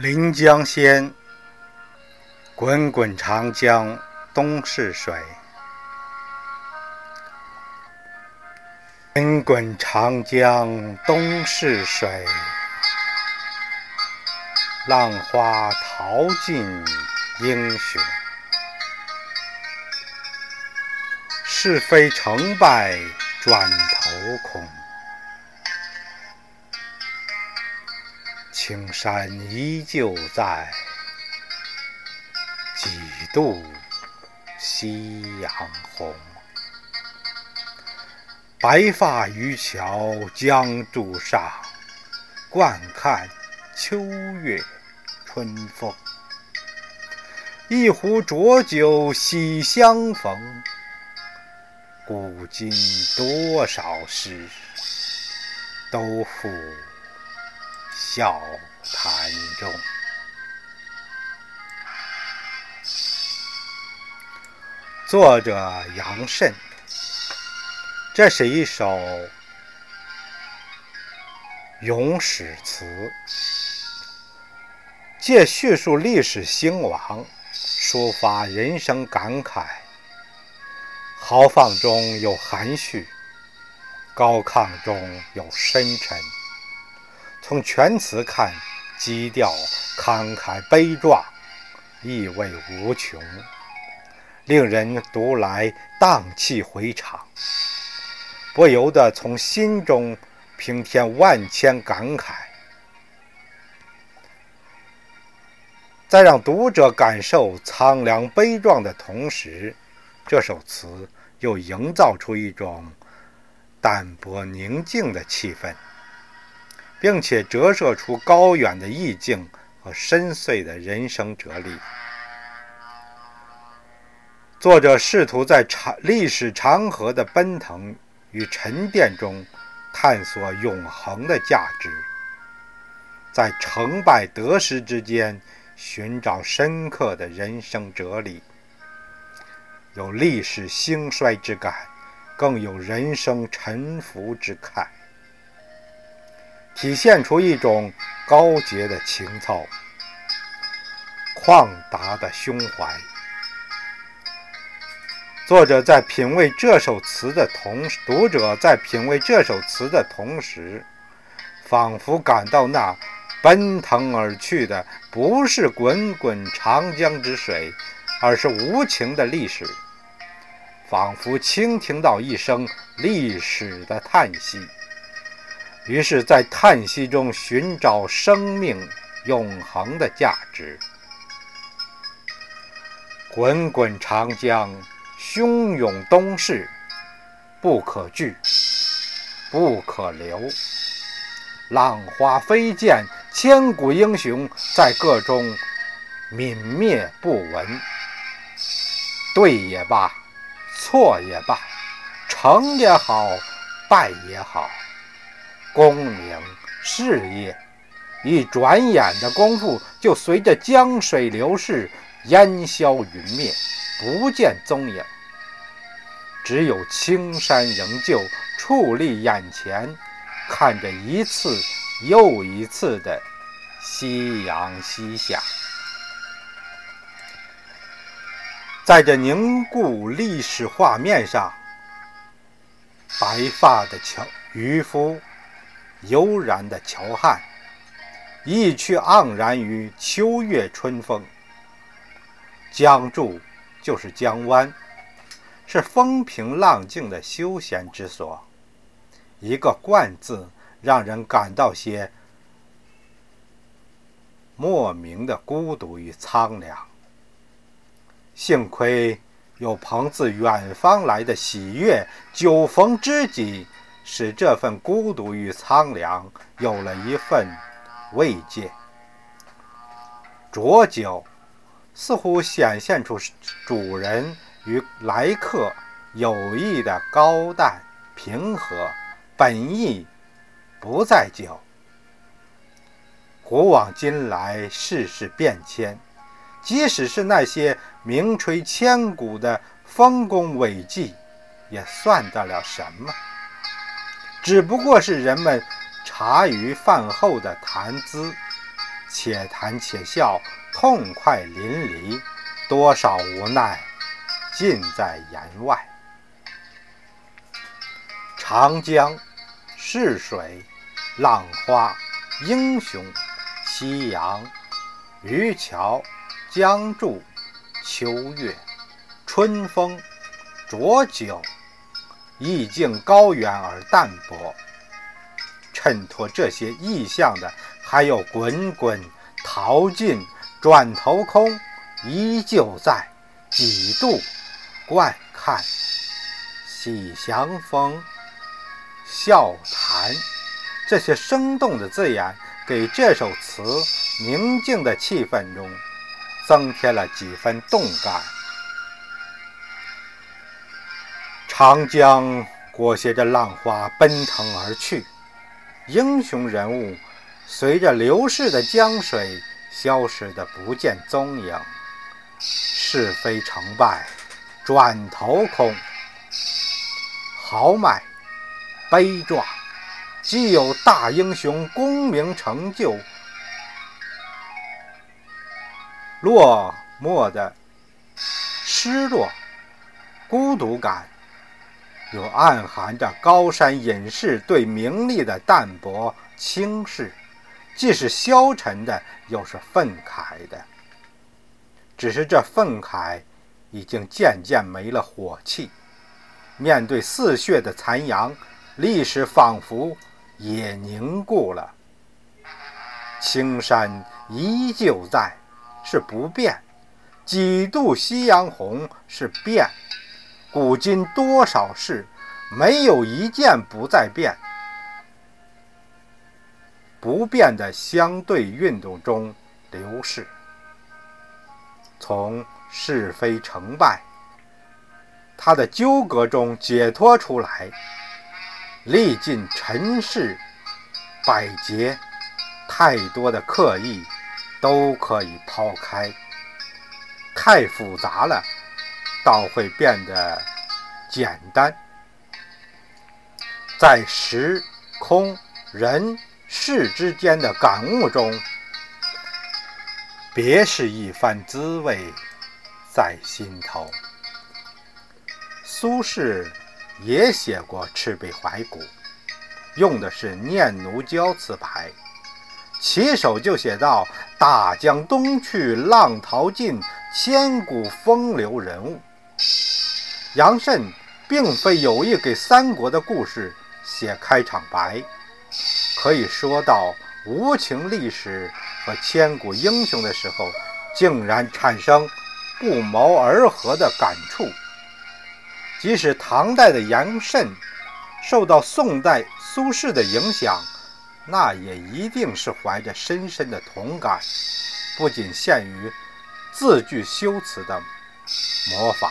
临江仙，滚滚长江东逝水。滚滚长江东逝水，浪花淘尽英雄。是非成败转头空。青山依旧在，几度夕阳红。白发渔樵江渚上，惯看秋月春风。一壶浊酒喜相逢，古今多少事，都付。笑谈中，作者杨慎。这是一首咏史词，借叙述历史兴亡，抒发人生感慨。豪放中有含蓄，高亢中有深沉。从全词看，基调慷慨悲壮，意味无穷，令人读来荡气回肠，不由得从心中平添万千感慨。在让读者感受苍凉悲壮的同时，这首词又营造出一种淡泊宁静的气氛。并且折射出高远的意境和深邃的人生哲理。作者试图在长历史长河的奔腾与沉淀中，探索永恒的价值，在成败得失之间寻找深刻的人生哲理，有历史兴衰之感，更有人生沉浮之慨。体现出一种高洁的情操、旷达的胸怀。作者在品味这首词的同时，读者在品味这首词的同时，仿佛感到那奔腾而去的不是滚滚长江之水，而是无情的历史，仿佛倾听到一声历史的叹息。于是，在叹息中寻找生命永恒的价值。滚滚长江，汹涌东逝，不可拒，不可留。浪花飞溅，千古英雄在个中泯灭不闻。对也罢，错也罢，成也好，败也好。功名事业，一转眼的功夫，就随着江水流逝，烟消云灭，不见踪影。只有青山仍旧矗立眼前，看着一次又一次的夕阳西下。在这凝固历史画面上，白发的樵渔夫。悠然的乔汉，意趣盎然于秋月春风。江渚就是江湾，是风平浪静的休闲之所。一个“惯”字，让人感到些莫名的孤独与苍凉。幸亏有朋自远方来的喜悦，酒逢知己。使这份孤独与苍凉有了一份慰藉。浊酒似乎显现出主人与来客友谊的高淡平和，本意不在酒。古往今来，世事变迁，即使是那些名垂千古的丰功伟绩，也算得了什么？只不过是人们茶余饭后的谈资，且谈且笑，痛快淋漓，多少无奈尽在言外。长江逝水，浪花英雄，夕阳渔樵江渚，秋月春风浊酒，意境高远而淡泊。衬托这些意象的，还有滚滚淘尽转头空，依旧在几度观看，喜相逢笑谈。这些生动的字眼，给这首词宁静的气氛中增添了几分动感。长江裹挟着浪花奔腾而去。英雄人物随着流逝的江水消失得不见踪影，是非成败转头空，豪迈悲壮，既有大英雄功名成就，落寞的失落孤独感。又暗含着高山隐士对名利的淡泊轻视，既是消沉的，又是愤慨的。只是这愤慨已经渐渐没了火气，面对似血的残阳，历史仿佛也凝固了。青山依旧在，是不变；几度夕阳红，是变。古今多少事，没有一件不在变。不变的相对运动中流逝，从是非成败，他的纠葛中解脱出来，历尽尘世百劫，太多的刻意都可以抛开。太复杂了。倒会变得简单，在时空人事之间的感悟中，别是一番滋味在心头。苏轼也写过《赤壁怀古》，用的是念奴娇词牌，起手就写到：“大江东去，浪淘尽，千古风流人物。”杨慎并非有意给三国的故事写开场白，可以说到无情历史和千古英雄的时候，竟然产生不谋而合的感触。即使唐代的杨慎受到宋代苏轼的影响，那也一定是怀着深深的同感，不仅限于字句修辞的模仿。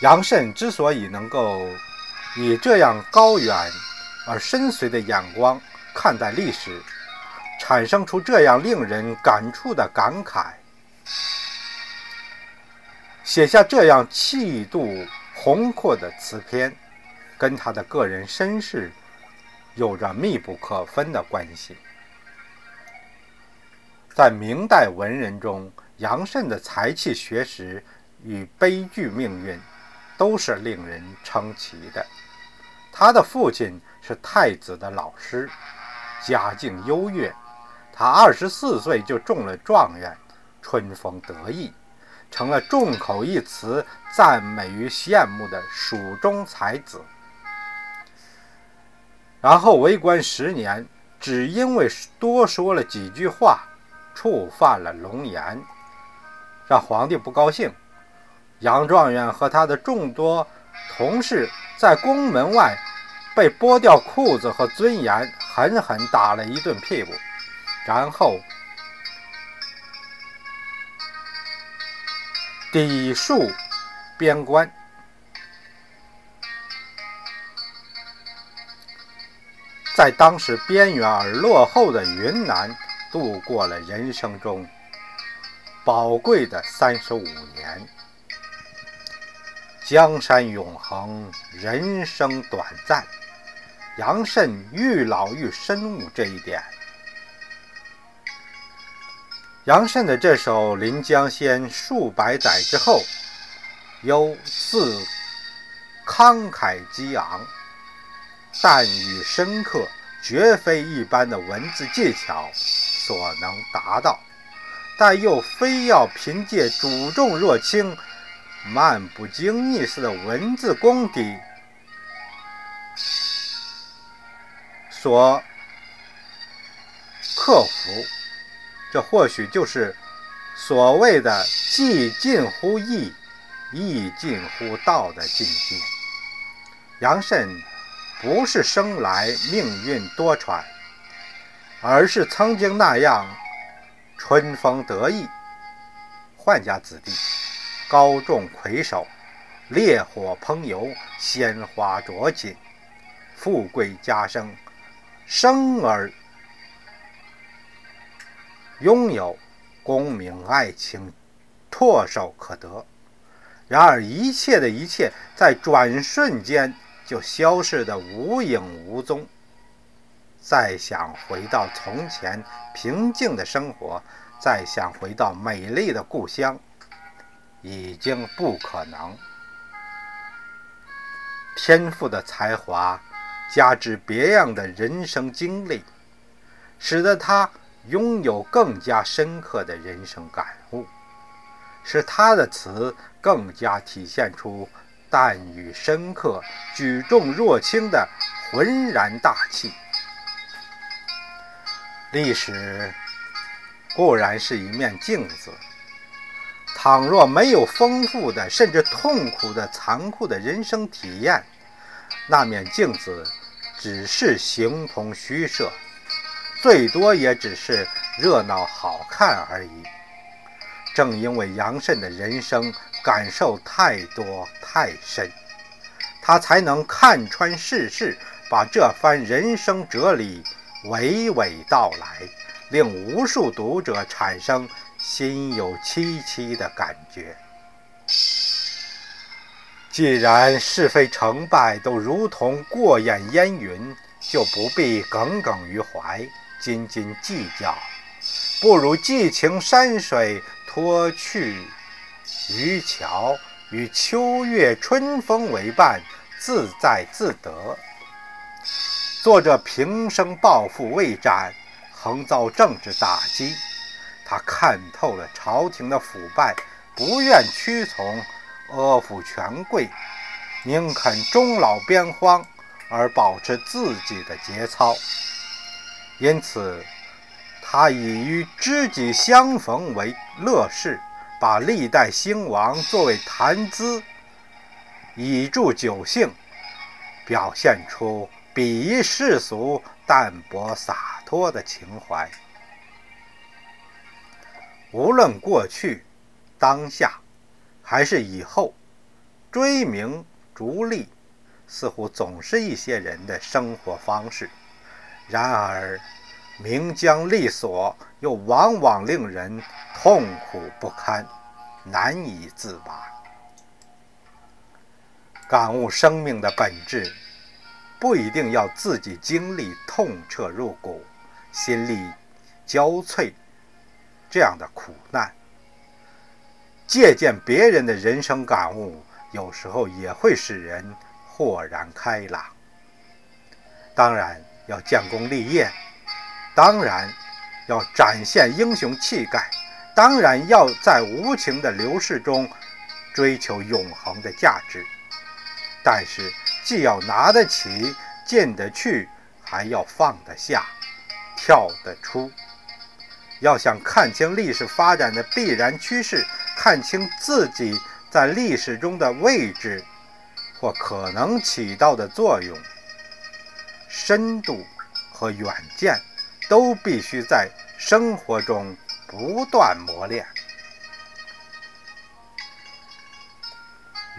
杨慎之所以能够以这样高远而深邃的眼光看待历史，产生出这样令人感触的感慨，写下这样气度宏阔的词篇，跟他的个人身世有着密不可分的关系。在明代文人中，杨慎的才气学识与悲剧命运。都是令人称奇的。他的父亲是太子的老师，家境优越。他二十四岁就中了状元，春风得意，成了众口一词赞美与羡慕的蜀中才子。然后为官十年，只因为多说了几句话，触犯了龙颜，让皇帝不高兴。杨状元和他的众多同事在宫门外被剥掉裤子和尊严，狠狠打了一顿屁股，然后抵戍边关，在当时边缘而落后的云南度过了人生中宝贵的三十五年。江山永恒，人生短暂。杨慎愈老愈深悟这一点。杨慎的这首《临江仙》数百载之后，犹似慷慨激昂、淡语深刻，绝非一般的文字技巧所能达到，但又非要凭借主重若轻、漫不经意似的文字功底所克服。这或许就是所谓的“既近乎义，亦近乎道”的境界。杨慎不是生来命运多舛，而是曾经那样春风得意、宦家子弟，高中魁首，烈火烹油，鲜花着锦，富贵家生，生而。拥有功名爱情，唾手可得。然而一切的一切，在转瞬间就消失得无影无踪。再想回到从前平静的生活，再想回到美丽的故乡，已经不可能。天赋的才华，加之别样的人生经历，使得他。拥有更加深刻的人生感悟，使他的词更加体现出淡与深刻、举重若轻的浑然大气。历史固然是一面镜子，倘若没有丰富的甚至痛苦的残酷的人生体验，那面镜子只是形同虚设。最多也只是热闹好看而已。正因为杨慎的人生感受太多太深，他才能看穿世事，把这番人生哲理娓娓道来，令无数读者产生心有戚戚的感觉。既然是非成败都如同过眼烟云，就不必耿耿于怀。斤斤计较，不如寄情山水，脱去渔樵，与秋月春风为伴，自在自得。作者平生抱负未展，横遭政治打击，他看透了朝廷的腐败，不愿屈从阿附权贵，宁肯终老边荒，而保持自己的节操。因此，他以与知己相逢为乐事，把历代兴亡作为谈资，以助酒兴，表现出鄙夷世俗、淡泊洒脱的情怀。无论过去、当下，还是以后，追名逐利，似乎总是一些人的生活方式。然而，名将利索，又往往令人痛苦不堪，难以自拔。感悟生命的本质，不一定要自己经历痛彻入骨、心力交瘁这样的苦难。借鉴别人的人生感悟，有时候也会使人豁然开朗。当然。要建功立业，当然要展现英雄气概，当然要在无情的流逝中追求永恒的价值。但是，既要拿得起、进得去，还要放得下、跳得出。要想看清历史发展的必然趋势，看清自己在历史中的位置或可能起到的作用。深度和远见都必须在生活中不断磨练。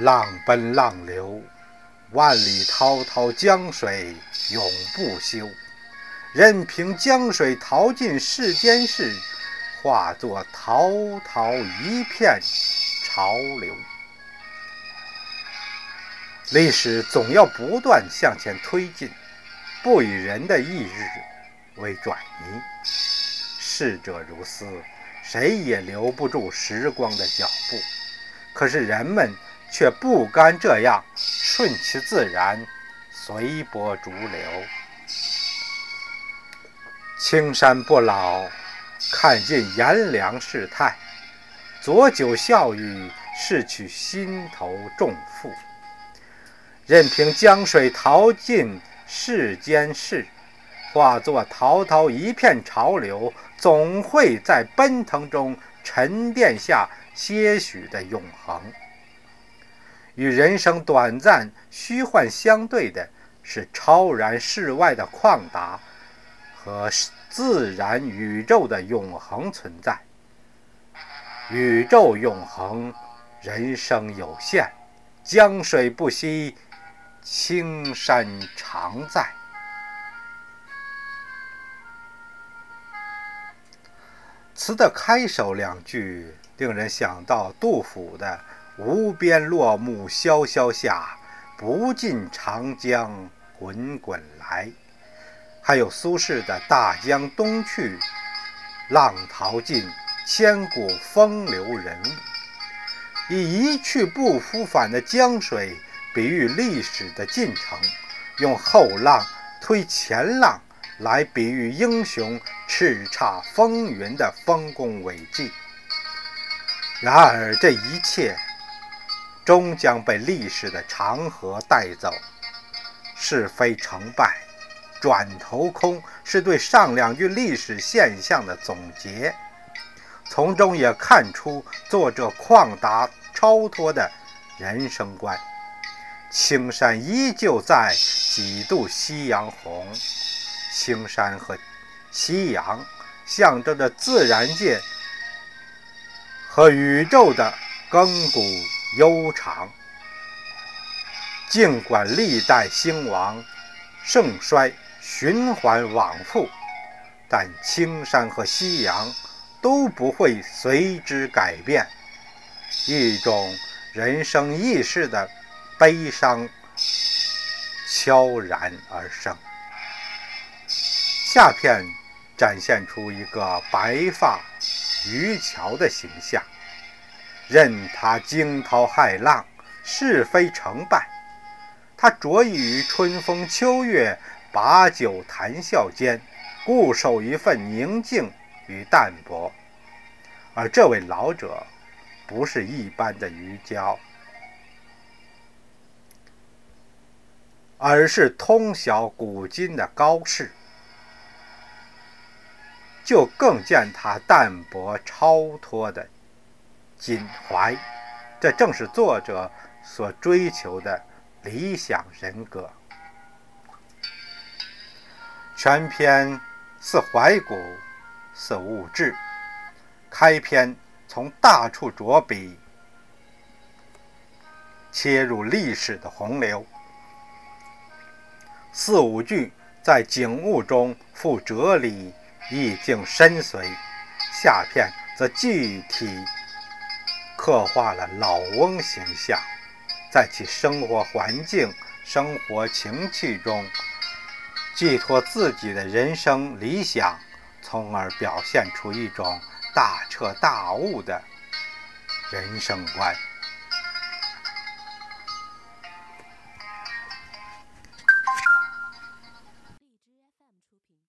浪奔浪流，万里滔滔江水永不休。任凭江水淘尽世间事，化作滔滔一片潮流。历史总要不断向前推进。不以人的意志为转移。逝者如斯，谁也留不住时光的脚步。可是人们却不甘这样，顺其自然，随波逐流。青山不老，看尽炎凉世态；浊酒笑语，拭去心头重负。任凭江水淘尽世间事，化作滔滔一片潮流，总会在奔腾中沉淀下些许的永恒。与人生短暂虚幻相对的是超然世外的旷达。和自然宇宙的永恒存在，宇宙永恒，人生有限，江水不息，青山常在。词的开首两句令人想到杜甫的“无边落木萧萧下，不尽长江滚滚来”。还有苏轼的“大江东去，浪淘尽，千古风流人物”，以一去不复返的江水比喻历史的进程，用后浪推前浪来比喻英雄叱咤风云的丰功伟绩。然而，这一切终将被历史的长河带走，是非成败。转头空是对上两句历史现象的总结，从中也看出作者旷达超脱的人生观。青山依旧在，几度夕阳红。青山和夕阳象征着自然界和宇宙的亘古悠长。尽管历代兴亡、盛衰。循环往复，但青山和夕阳都不会随之改变。一种人生易逝的悲伤悄然而生。下片展现出一个白发渔樵的形象，任他惊涛骇浪，是非成败，他着意于春风秋月。把酒谈笑间，固守一份宁静与淡泊。而这位老者，不是一般的渔樵，而是通晓古今的高士，就更见他淡泊超脱的襟怀。这正是作者所追求的理想人格。全篇似怀古，似物志。开篇从大处着笔，切入历史的洪流。四五句在景物中赋哲理，意境深邃。下片则具体刻画了老翁形象，在其生活环境、生活情趣中。寄托自己的人生理想，从而表现出一种大彻大悟的人生观。